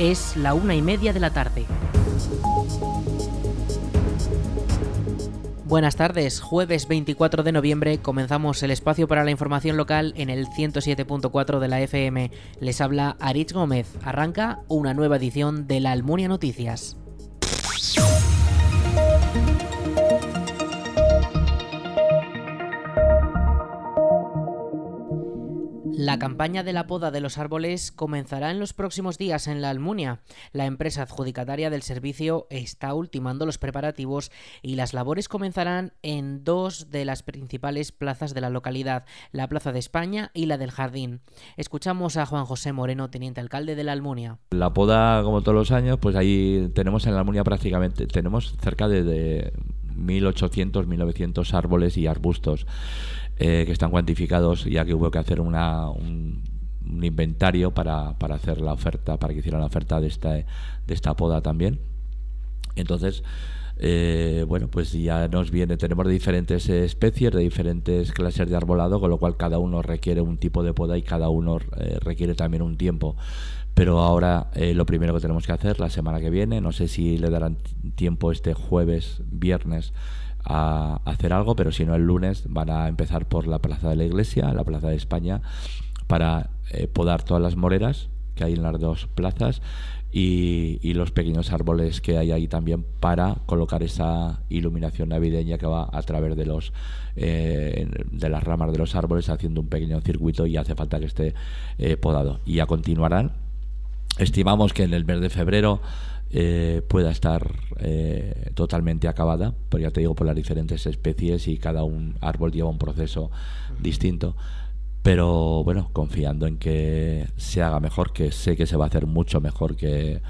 Es la una y media de la tarde. Buenas tardes, jueves 24 de noviembre comenzamos el espacio para la información local en el 107.4 de la FM. Les habla Aritz Gómez. Arranca una nueva edición de la Almunia Noticias. La campaña de la poda de los árboles comenzará en los próximos días en la Almunia. La empresa adjudicataria del servicio está ultimando los preparativos y las labores comenzarán en dos de las principales plazas de la localidad, la Plaza de España y la del Jardín. Escuchamos a Juan José Moreno, teniente alcalde de la Almunia. La poda, como todos los años, pues ahí tenemos en la Almunia prácticamente, tenemos cerca de, de 1.800, 1.900 árboles y arbustos. Eh, que están cuantificados, ya que hubo que hacer una, un, inventario para, hacer la oferta, para que hicieran la oferta de esta, de esta poda también. Entonces, eh, bueno, pues ya nos viene, tenemos diferentes especies, de diferentes clases de arbolado, con lo cual cada uno requiere un tipo de poda y cada uno eh, requiere también un tiempo. Pero ahora lo primero que tenemos que hacer la semana que viene, no sé si le darán tiempo este jueves, viernes, a hacer algo, pero si no el lunes van a empezar por la Plaza de la Iglesia, la Plaza de España, para eh, podar todas las moreras que hay en las dos plazas y, los pequeños árboles que hay ahí también para colocar esa iluminación navideña que va a través de los eh, de las ramas de los árboles haciendo un pequeño circuito y hace falta que esté eh, podado. Y ya continuarán. Estimamos que en el mes de febrero eh, pueda estar eh, totalmente acabada, pero ya te digo, por las diferentes especies y cada un árbol lleva un proceso distinto. Pero bueno, confiando en que se haga mejor, que sé que se va a hacer mucho mejor que,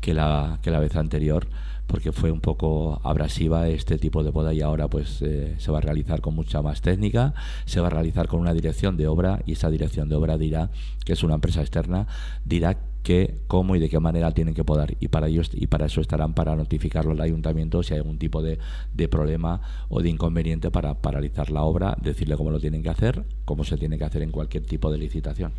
que, la, que la vez anterior, porque fue un poco abrasiva este tipo de poda y ahora pues eh, se va a realizar con mucha más técnica, se va a realizar con una dirección de obra y esa dirección de obra dirá, que es una empresa externa, dirá qué, cómo y de qué manera tienen que podar. Y para ellos y para eso estarán para notificarlo al ayuntamiento si hay algún tipo de, de problema o de inconveniente para paralizar la obra, decirle cómo lo tienen que hacer, cómo se tiene que hacer en cualquier tipo de licitación.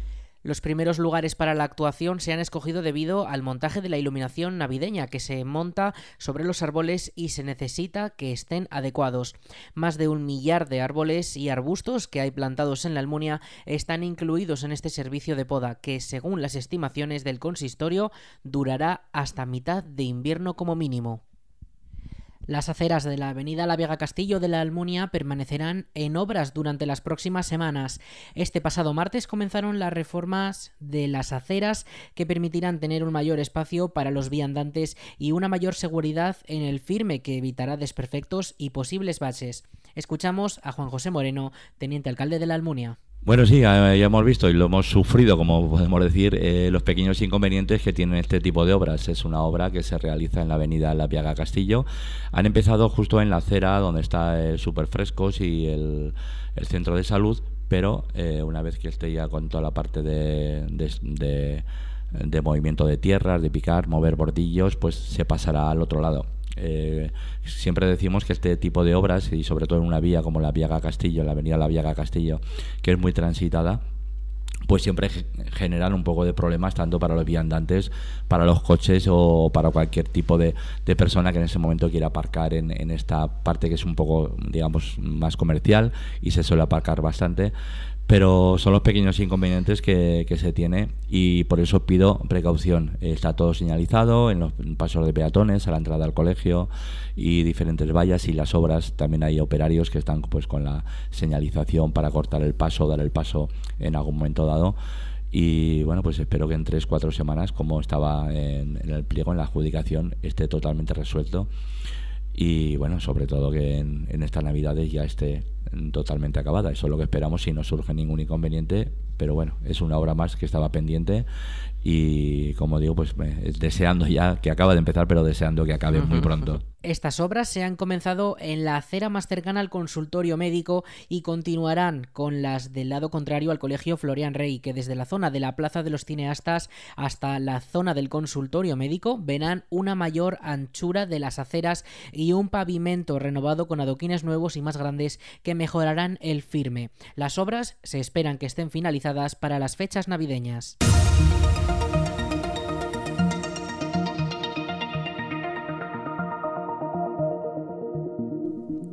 Los primeros lugares para la actuación se han escogido debido al montaje de la iluminación navideña que se monta sobre los árboles y se necesita que estén adecuados. Más de un millar de árboles y arbustos que hay plantados en la Almunia están incluidos en este servicio de poda que, según las estimaciones del consistorio, durará hasta mitad de invierno como mínimo. Las aceras de la avenida La Vega Castillo de la Almunia permanecerán en obras durante las próximas semanas. Este pasado martes comenzaron las reformas de las aceras que permitirán tener un mayor espacio para los viandantes y una mayor seguridad en el firme que evitará desperfectos y posibles baches. Escuchamos a Juan José Moreno, teniente alcalde de la Almunia. Bueno, sí, ya hemos visto y lo hemos sufrido, como podemos decir, eh, los pequeños inconvenientes que tienen este tipo de obras. Es una obra que se realiza en la avenida La Piaga Castillo. Han empezado justo en la acera donde está el Super Frescos y el, centro de salud, pero eh, una vez que esté ya con toda la parte de, de movimiento de tierras, de picar, mover bordillos, pues se pasará al otro lado. Eh, siempre decimos que este tipo de obras, y sobre todo en una vía como la Viaga Castillo, la avenida La Viaga Castillo, que es muy transitada, pues siempre generan un poco de problemas tanto para los viandantes, para los coches o para cualquier tipo de, persona que en ese momento quiera aparcar en, en, esta parte que es un poco, digamos, más comercial y se suele aparcar bastante pero son los pequeños inconvenientes que, que, se tiene y por eso pido precaución. Está todo señalizado en los pasos de peatones, a la entrada al colegio y diferentes vallas y las obras. También hay operarios que están pues con la señalización para cortar el paso, dar el paso en algún momento dado. Y bueno, pues espero que en tres, cuatro semanas, como estaba en, en el pliego, en la adjudicación, esté totalmente resuelto y bueno, sobre todo que en, en estas navidades ya esté totalmente acabada. Eso es lo que esperamos si no surge ningún inconveniente. Pero bueno, es una obra más que estaba pendiente y como digo, pues deseando ya que acaba de empezar, pero deseando que acabe muy pronto. Estas obras se han comenzado en la acera más cercana al consultorio médico y continuarán con las del lado contrario al Colegio Florian Rey, que desde la zona de la Plaza de los Cineastas hasta la zona del consultorio médico verán una mayor anchura de las aceras y un pavimento renovado con adoquines nuevos y más grandes que mejorarán el firme. Las obras se esperan que estén finalizadas para las fechas navideñas.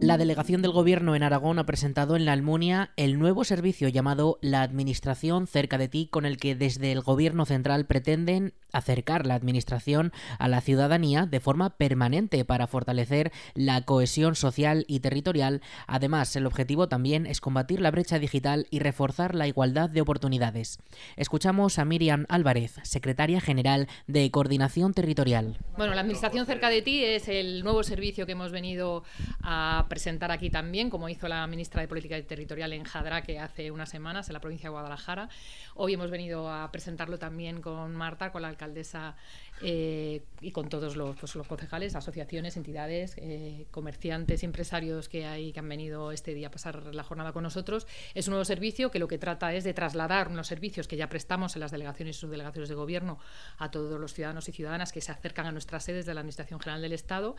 La delegación del Gobierno en Aragón ha presentado en la Almunia el nuevo servicio llamado La Administración cerca de ti, con el que desde el Gobierno central pretenden acercar la Administración a la ciudadanía de forma permanente para fortalecer la cohesión social y territorial. Además, el objetivo también es combatir la brecha digital y reforzar la igualdad de oportunidades. Escuchamos a Miriam Álvarez, secretaria general de Coordinación Territorial. Bueno, la Administración cerca de ti es el nuevo servicio que hemos venido a presentar aquí también, como hizo la ministra de Política Territorial en Jadraque hace unas semanas en la provincia de Guadalajara. Hoy hemos venido a presentarlo también con Marta, con la alcaldesa eh, y con todos los, pues, los, concejales, asociaciones, entidades, eh, comerciantes empresarios que, hay, que han venido este día a pasar la jornada con nosotros. Es un nuevo servicio que lo que trata es de trasladar unos servicios que ya prestamos en las delegaciones y subdelegaciones de gobierno a todos los ciudadanos y ciudadanas que se acercan a nuestras sedes de la Administración General del Estado,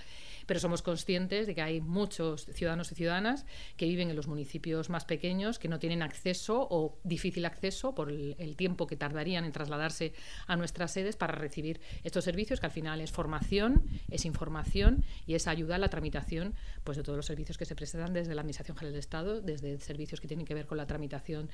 pero somos conscientes de que hay muchos ciudadanos y ciudadanas que viven en los municipios más pequeños, que no tienen acceso o difícil acceso por el, tiempo que tardarían en trasladarse a nuestras sedes para recibir estos servicios, que al final es formación, es información y es ayuda a la tramitación pues, de todos los servicios que se presentan desde la Administración General del Estado, desde servicios que tienen que ver con la tramitación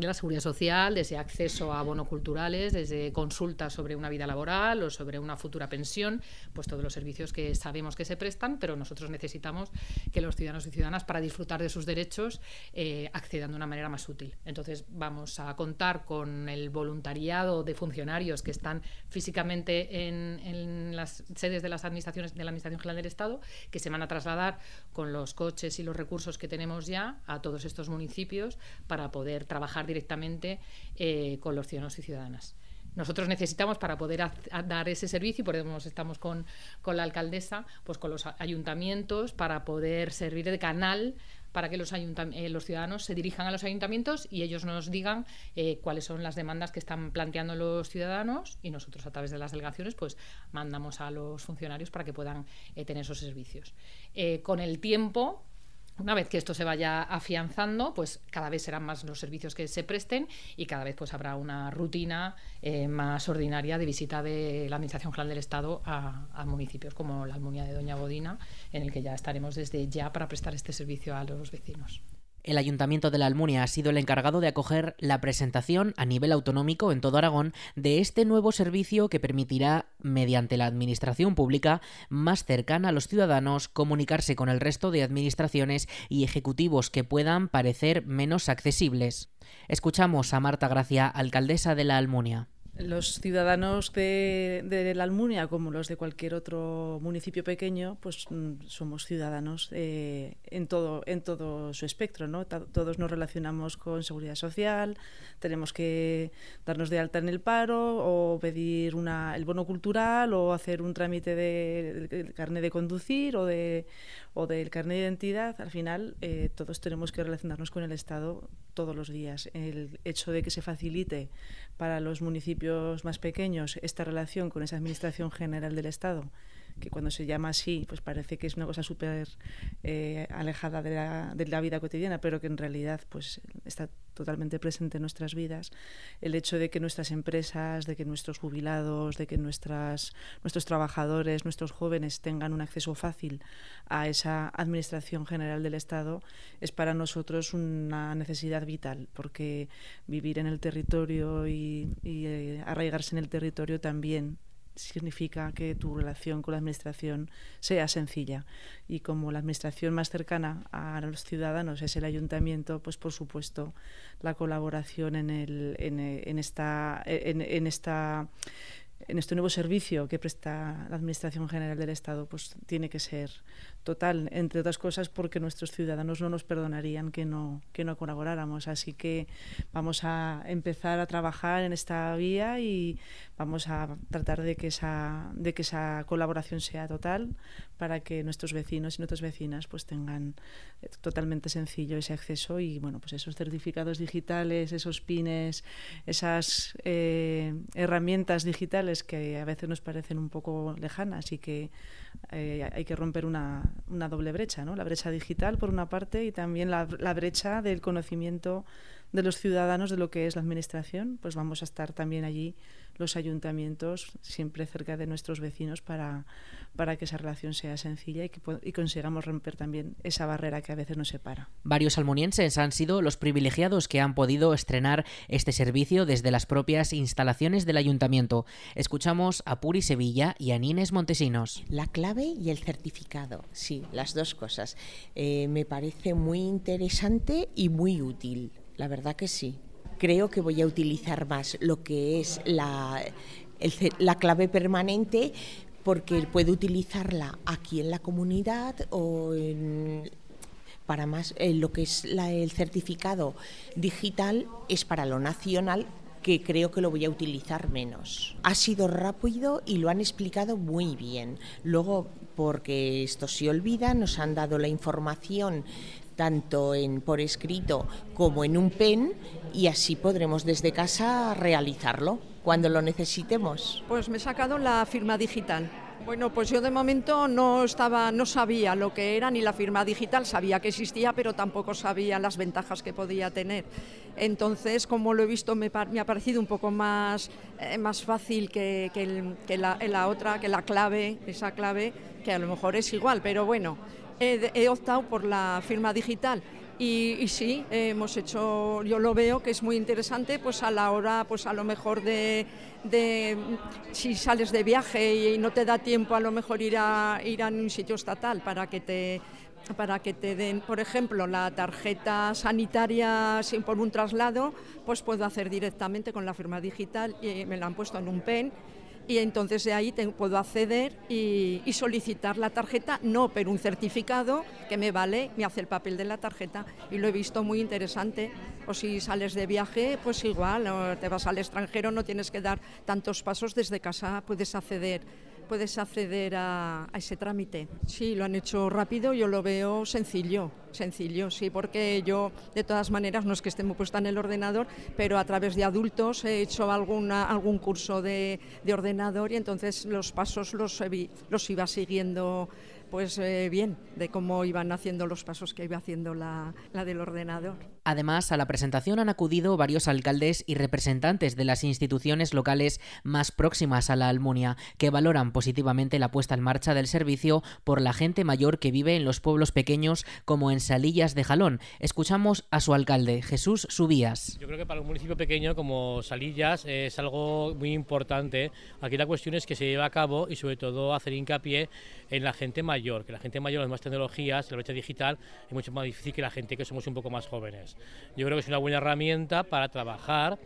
de la seguridad social, desde acceso a bonos culturales, desde consultas sobre una vida laboral o sobre una futura pensión, pues todos los servicios que sabemos que se prestan, pero nosotros necesitamos que los ciudadanos y ciudadanas, para disfrutar de sus derechos, eh, accedan de una manera más útil. Entonces, vamos a contar con el voluntariado de funcionarios que están físicamente en, en las sedes de las administraciones de la Administración General del Estado, que se van a trasladar con los coches y los recursos que tenemos ya a todos estos municipios para poder trabajar directamente eh, con los ciudadanos y ciudadanas. Nosotros necesitamos para poder dar ese servicio, y por eso estamos con, con la alcaldesa, pues con los ayuntamientos, para poder servir de canal para que los, eh, los ciudadanos se dirijan a los ayuntamientos y ellos nos digan eh, cuáles son las demandas que están planteando los ciudadanos y nosotros a través de las delegaciones pues mandamos a los funcionarios para que puedan tener esos servicios. con el tiempo una vez que esto se vaya afianzando, pues cada vez serán más los servicios que se presten y cada vez pues habrá una rutina eh, más ordinaria de visita de la Administración General del Estado a, a, municipios como la Almunia de Doña Bodina, en el que ya estaremos desde ya para prestar este servicio a los vecinos. El Ayuntamiento de la Almunia ha sido el encargado de acoger la presentación a nivel autonómico en todo Aragón de este nuevo servicio que permitirá, mediante la administración pública más cercana a los ciudadanos, comunicarse con el resto de administraciones y ejecutivos que puedan parecer menos accesibles. Escuchamos a Marta Gracia, alcaldesa de la Almunia los ciudadanos de, la Almunia, como los de cualquier otro municipio pequeño, pues mm, somos ciudadanos eh, en, todo, en todo su espectro. ¿no? Todos nos relacionamos con seguridad social, tenemos que darnos de alta en el paro o pedir una, el bono cultural o hacer un trámite de, de, carnet de conducir o, de, o del carnet de identidad. Al final, eh, todos tenemos que relacionarnos con el Estado todos los días. El hecho de que se facilite para los municipios más pequeños esta relación con esa Administración General del Estado que cuando se llama así, pues parece que es una cosa súper eh, alejada de la, de la, vida cotidiana, pero que en realidad pues está totalmente presente en nuestras vidas. El hecho de que nuestras empresas, de que nuestros jubilados, de que nuestras, nuestros trabajadores, nuestros jóvenes tengan un acceso fácil a esa Administración General del Estado es para nosotros una necesidad vital, porque vivir en el territorio y, y eh, arraigarse en el territorio también significa que tu relación con la administración sea sencilla. Y como la administración más cercana a los ciudadanos es el ayuntamiento, pues por supuesto la colaboración en, el, en, en esta, en, en esta en este nuevo servicio que presta la Administración General del Estado, pues tiene que ser total, entre otras cosas porque nuestros ciudadanos no nos perdonarían que no, que no colaboráramos. Así que vamos a empezar a trabajar en esta vía y vamos a tratar de que esa, de que esa colaboración sea total para que nuestros vecinos y nuestras vecinas pues tengan eh, totalmente sencillo ese acceso y bueno pues esos certificados digitales, esos pines, esas eh, herramientas digitales que a veces nos parecen un poco lejanas y que eh, hay que romper una, una, doble brecha, ¿no? La brecha digital por una parte y también la, la brecha del conocimiento de los ciudadanos de lo que es la administración, pues vamos a estar también allí los ayuntamientos siempre cerca de nuestros vecinos para, para que esa relación sea sencilla y que y consigamos romper también esa barrera que a veces nos separa. Varios almunienses han sido los privilegiados que han podido estrenar este servicio desde las propias instalaciones del ayuntamiento. Escuchamos a Puri Sevilla y a Nines Montesinos. La clave y el certificado, sí, las dos cosas. Eh, me parece muy interesante y muy útil, la verdad que sí creo que voy a utilizar más lo que es la, la clave permanente porque puedo utilizarla aquí en la comunidad o para más lo que es el certificado digital es para lo nacional que creo que lo voy a utilizar menos. Ha sido rápido y lo han explicado muy bien. Luego, porque esto se olvida, nos han dado la información tanto en, por escrito como en un pen y así podremos desde casa realizarlo cuando lo necesitemos. Pues me he sacado la firma digital. Bueno, pues yo de momento no estaba, no sabía lo que era ni la firma digital, sabía que existía, pero tampoco sabía las ventajas que podía tener. Entonces, como lo he visto, me, ha parecido un poco más, eh, más fácil que, la, la otra, que la clave, esa clave, que a lo mejor es igual, pero bueno, he, optado por la firma digital. Y, sí, hemos hecho, yo lo veo que es muy interesante, pues a la hora, pues a lo mejor de, si sales de viaje y no te da tiempo a lo mejor ir a ir a un sitio estatal para que te para que te den, por ejemplo, la tarjeta sanitaria sin por un traslado, pues puedo hacer directamente con la firma digital y me la han puesto en un pen y entonces de ahí puedo acceder y, solicitar la tarjeta, no, pero un certificado que me vale, me hace el papel de la tarjeta y lo he visto muy interesante. O si sales de viaje, pues igual, o te vas al extranjero, no tienes que dar tantos pasos desde casa, puedes acceder puedes acceder a, ese trámite. Sí, lo han hecho rápido, yo lo veo sencillo, sencillo, sí, porque yo de todas maneras no es que esté muy puesta en el ordenador, pero a través de adultos he hecho alguna, algún curso de, de ordenador y entonces los pasos los, los iba siguiendo pues eh, bien, de cómo iban haciendo los pasos que iba haciendo la, la, del ordenador. Además, a la presentación han acudido varios alcaldes y representantes de las instituciones locales más próximas a la Almunia, que valoran positivamente la puesta en marcha del servicio por la gente mayor que vive en los pueblos pequeños como en Salillas de Jalón. Escuchamos a su alcalde, Jesús Subías. Yo creo que para un municipio pequeño como Salillas es algo muy importante. Aquí la cuestión es que se lleva a cabo y sobre todo hacer hincapié en la gente mayor que la gente mayor, las más tecnologías, la brecha digital, es mucho más difícil que la gente que somos un poco más jóvenes. Yo creo que es una buena herramienta para trabajar,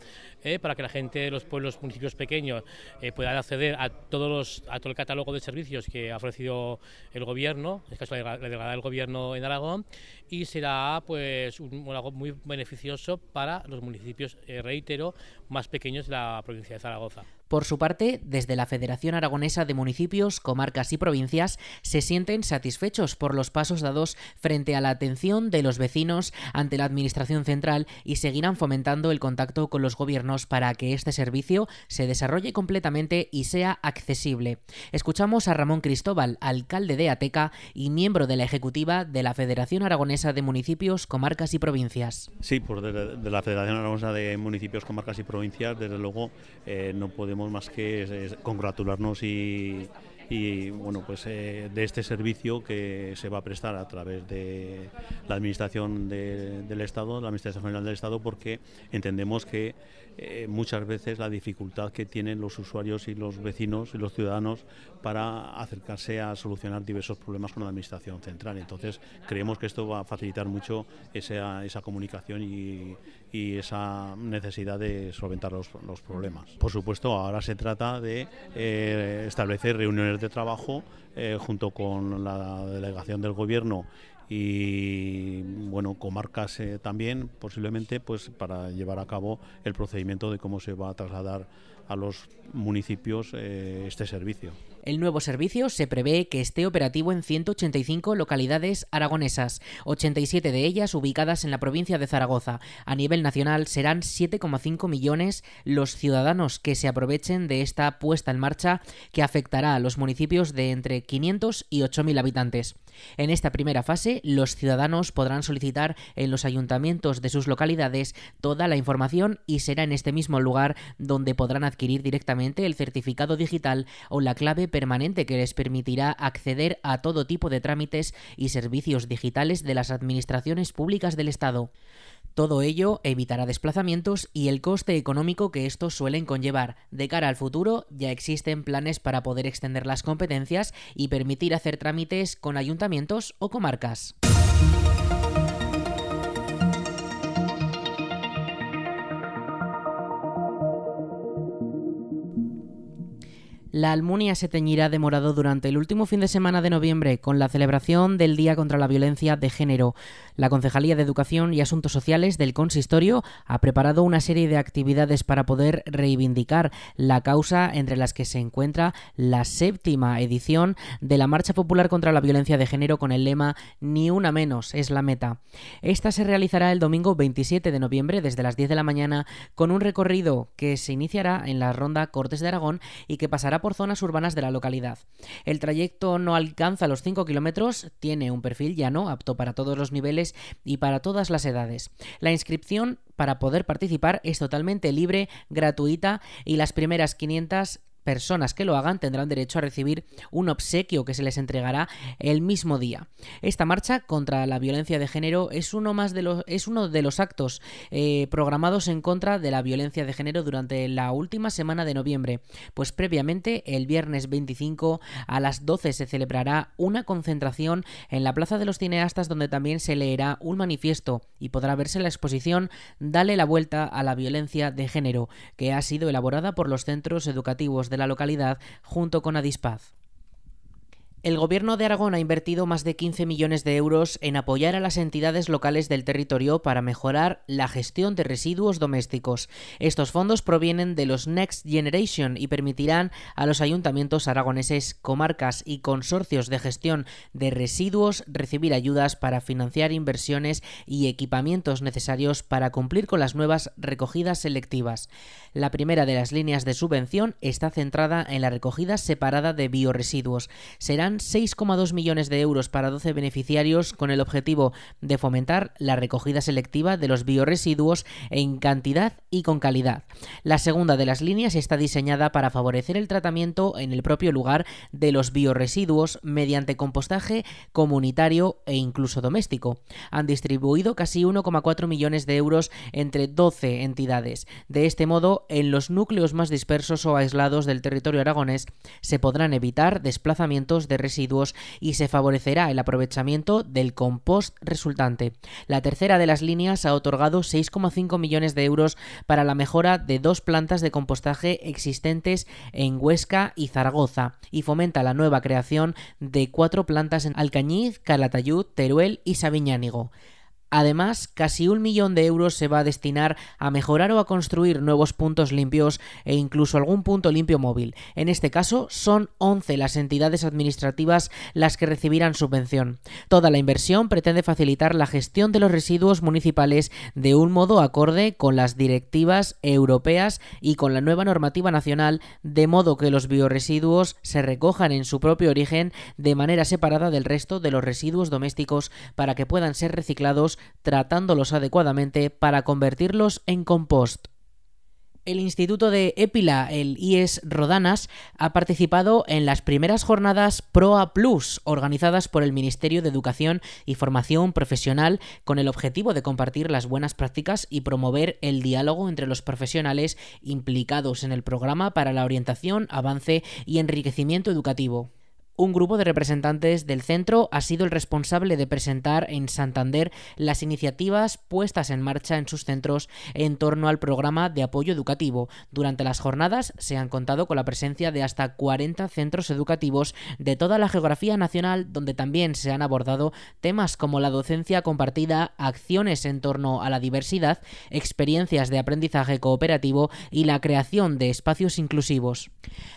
eh, para que la gente de los pueblos, municipios pequeños eh, puedan acceder a, todos a todo el catálogo de servicios que ha ofrecido el gobierno, en este caso la delegada del gobierno en Aragón, y será pues un, algo muy beneficioso para los municipios, eh, reitero, más pequeños de la provincia de Zaragoza. Por su parte, desde la Federación Aragonesa de Municipios, Comarcas y Provincias se sienten satisfechos por los pasos dados frente a la atención de los vecinos ante la Administración Central y seguirán fomentando el contacto con los gobiernos para que este servicio se desarrolle completamente y sea accesible. Escuchamos a Ramón Cristóbal, alcalde de Ateca y miembro de la Ejecutiva de la Federación Aragonesa de Municipios, Comarcas y Provincias. Sí, pues de, la Federación Aragonesa de Municipios, Comarcas y Provincias, desde luego, eh, no podemos más que congratularnos y, bueno pues eh, de este servicio que se va a prestar a través de la administración del Estado, la administración general del Estado, porque entendemos que eh, muchas veces la dificultad que tienen los usuarios y los vecinos y los ciudadanos para acercarse a solucionar diversos problemas con la administración central. Entonces creemos que esto va a facilitar mucho esa, esa comunicación y, y, esa necesidad de solventar los, los, problemas. Por supuesto, ahora se trata de eh, establecer reuniones de trabajo eh, junto con la delegación del gobierno y bueno comarcas eh, también posiblemente pues para llevar a cabo el procedimiento de cómo se va a trasladar a los municipios eh, este servicio. El nuevo servicio se prevé que esté operativo en 185 localidades aragonesas, 87 de ellas ubicadas en la provincia de Zaragoza. A nivel nacional serán 7,5 millones los ciudadanos que se aprovechen de esta puesta en marcha que afectará a los municipios de entre 500 y 8.000 habitantes. En esta primera fase, los ciudadanos podrán solicitar en los ayuntamientos de sus localidades toda la información y será en este mismo lugar donde podrán adquirir directamente el certificado digital o la clave permanente que les permitirá acceder a todo tipo de trámites y servicios digitales de las administraciones públicas del Estado. Todo ello evitará desplazamientos y el coste económico que estos suelen conllevar. De cara al futuro, ya existen planes para poder extender las competencias y permitir hacer trámites con ayuntamientos o comarcas. La Almunia se teñirá de morado durante el último fin de semana de noviembre con la celebración del Día contra la Violencia de Género. La Concejalía de Educación y Asuntos Sociales del Consistorio ha preparado una serie de actividades para poder reivindicar la causa entre las que se encuentra la séptima edición de la Marcha Popular contra la Violencia de Género con el lema Ni una menos es la meta. Esta se realizará el domingo 27 de noviembre desde las 10 de la mañana con un recorrido que se iniciará en la ronda Cortes de Aragón y que pasará por zonas urbanas de la localidad. El trayecto no alcanza los 5 kilómetros, tiene un perfil llano, apto para todos los niveles y para todas las edades. La inscripción para poder participar es totalmente libre, gratuita y las primeras 500 personas que lo hagan tendrán derecho a recibir un obsequio que se les entregará el mismo día. Esta marcha contra la violencia de género es uno, más de los, es uno de los actos eh, programados en contra de la violencia de género durante la última semana de noviembre, pues previamente el viernes 25 a las 12 se celebrará una concentración en la Plaza de los Cineastas donde también se leerá un manifiesto y podrá verse la exposición Dale la vuelta a la violencia de género, que ha sido elaborada por los centros educativos de la localidad junto con Adispaz. El Gobierno de Aragón ha invertido más de 15 millones de euros en apoyar a las entidades locales del territorio para mejorar la gestión de residuos domésticos. Estos fondos provienen de los Next Generation y permitirán a los ayuntamientos aragoneses, comarcas y consorcios de gestión de residuos recibir ayudas para financiar inversiones y equipamientos necesarios para cumplir con las nuevas recogidas selectivas. La primera de las líneas de subvención está centrada en la recogida separada de bioresiduos. Serán 6,2 millones de euros para 12 beneficiarios con el objetivo de fomentar la recogida selectiva de los bioresiduos en cantidad y con calidad. La segunda de las líneas está diseñada para favorecer el tratamiento en el propio lugar de los bioresiduos mediante compostaje comunitario e incluso doméstico. Han distribuido casi 1,4 millones de euros entre 12 entidades. De este modo, en los núcleos más dispersos o aislados del territorio aragonés se podrán evitar desplazamientos de residuos y se favorecerá el aprovechamiento del compost resultante. La tercera de las líneas ha otorgado 6,5 millones de euros para la mejora de dos plantas de compostaje existentes en Huesca y Zaragoza y fomenta la nueva creación de cuatro plantas en Alcañiz, Calatayud, Teruel y Sabiñánigo. Además, casi un millón de euros se va a destinar a mejorar o a construir nuevos puntos limpios e incluso algún punto limpio móvil. En este caso, son 11 las entidades administrativas las que recibirán subvención. Toda la inversión pretende facilitar la gestión de los residuos municipales de un modo acorde con las directivas europeas y con la nueva normativa nacional, de modo que los bioresiduos se recojan en su propio origen de manera separada del resto de los residuos domésticos para que puedan ser reciclados tratándolos adecuadamente para convertirlos en compost. El Instituto de Épila, el IES Rodanas, ha participado en las primeras jornadas PROA Plus, organizadas por el Ministerio de Educación y Formación Profesional, con el objetivo de compartir las buenas prácticas y promover el diálogo entre los profesionales implicados en el programa para la orientación, avance y enriquecimiento educativo. Un grupo de representantes del centro ha sido el responsable de presentar en Santander las iniciativas puestas en marcha en sus centros en torno al programa de apoyo educativo. Durante las jornadas se han contado con la presencia de hasta 40 centros educativos de toda la geografía nacional donde también se han abordado temas como la docencia compartida, acciones en torno a la diversidad, experiencias de aprendizaje cooperativo y la creación de espacios inclusivos.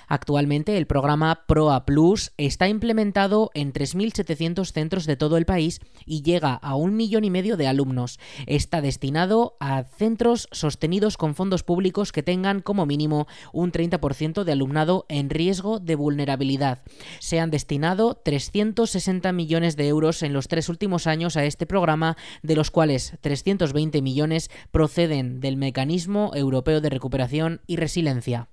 Actualmente el programa PROA Plus está implementado en 3.700 centros de todo el país y llega a un millón y medio de alumnos. Está destinado a centros sostenidos con fondos públicos que tengan como mínimo un 30% de alumnado en riesgo de vulnerabilidad. Se han destinado 360 millones de euros en los tres últimos años a este programa, de los cuales 320 millones proceden del Mecanismo Europeo de Recuperación y Resiliencia.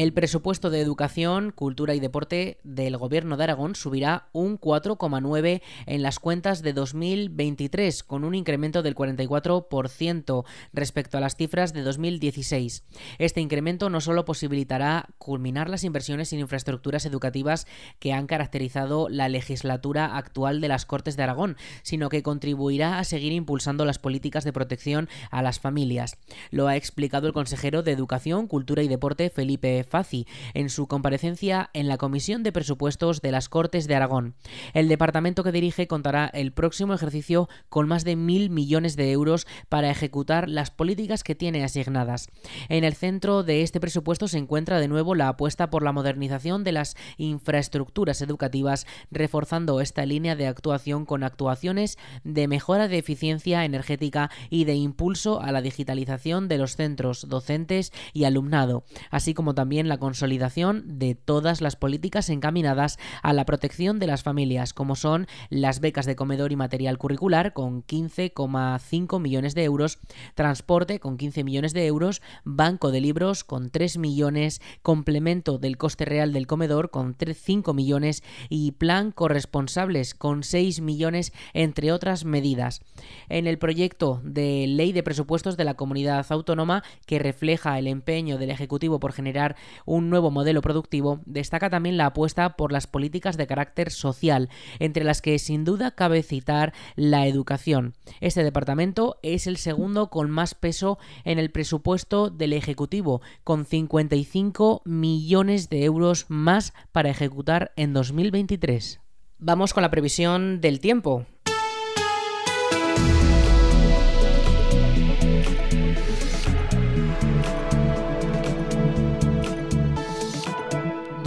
El presupuesto de educación, cultura y deporte del Gobierno de Aragón subirá un 4,9 en las cuentas de 2023, con un incremento del 44% respecto a las cifras de 2016. Este incremento no solo posibilitará culminar las inversiones en infraestructuras educativas que han caracterizado la legislatura actual de las Cortes de Aragón, sino que contribuirá a seguir impulsando las políticas de protección a las familias. Lo ha explicado el consejero de Educación, Cultura y Deporte, Felipe Faci en su comparecencia en la Comisión de Presupuestos de las Cortes de Aragón. El departamento que dirige contará el próximo ejercicio con más de mil millones de euros para ejecutar las políticas que tiene asignadas. En el centro de este presupuesto se encuentra de nuevo la apuesta por la modernización de las infraestructuras educativas, reforzando esta línea de actuación con actuaciones de mejora de eficiencia energética y de impulso a la digitalización de los centros docentes y alumnado, así como también la consolidación de todas las políticas encaminadas a la protección de las familias, como son las becas de comedor y material curricular con 15,5 millones de euros, transporte con 15 millones de euros, banco de libros con 3 millones, complemento del coste real del comedor con 5 millones y plan corresponsables con 6 millones, entre otras medidas. En el proyecto de ley de presupuestos de la comunidad autónoma que refleja el empeño del Ejecutivo por generar un nuevo modelo productivo, destaca también la apuesta por las políticas de carácter social, entre las que sin duda cabe citar la educación. Este departamento es el segundo con más peso en el presupuesto del Ejecutivo, con 55 millones de euros más para ejecutar en 2023. Vamos con la previsión del tiempo.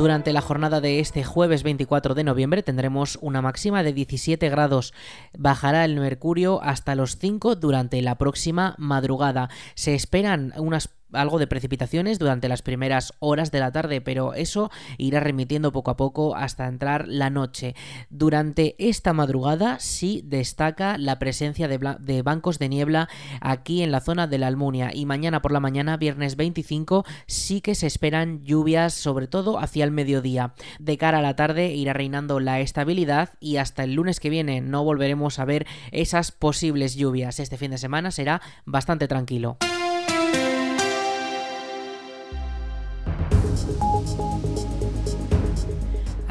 Durante la jornada de este jueves 24 de noviembre tendremos una máxima de 17 grados. Bajará el mercurio hasta los 5 durante la próxima madrugada. Se esperan unas algo de precipitaciones durante las primeras horas de la tarde, pero eso irá remitiendo poco a poco hasta entrar la noche. Durante esta madrugada sí destaca la presencia de, bancos de niebla aquí en la zona de la Almunia y mañana por la mañana, viernes 25, sí que se esperan lluvias, sobre todo hacia el mediodía. De cara a la tarde irá reinando la estabilidad y hasta el lunes que viene no volveremos a ver esas posibles lluvias. Este fin de semana será bastante tranquilo.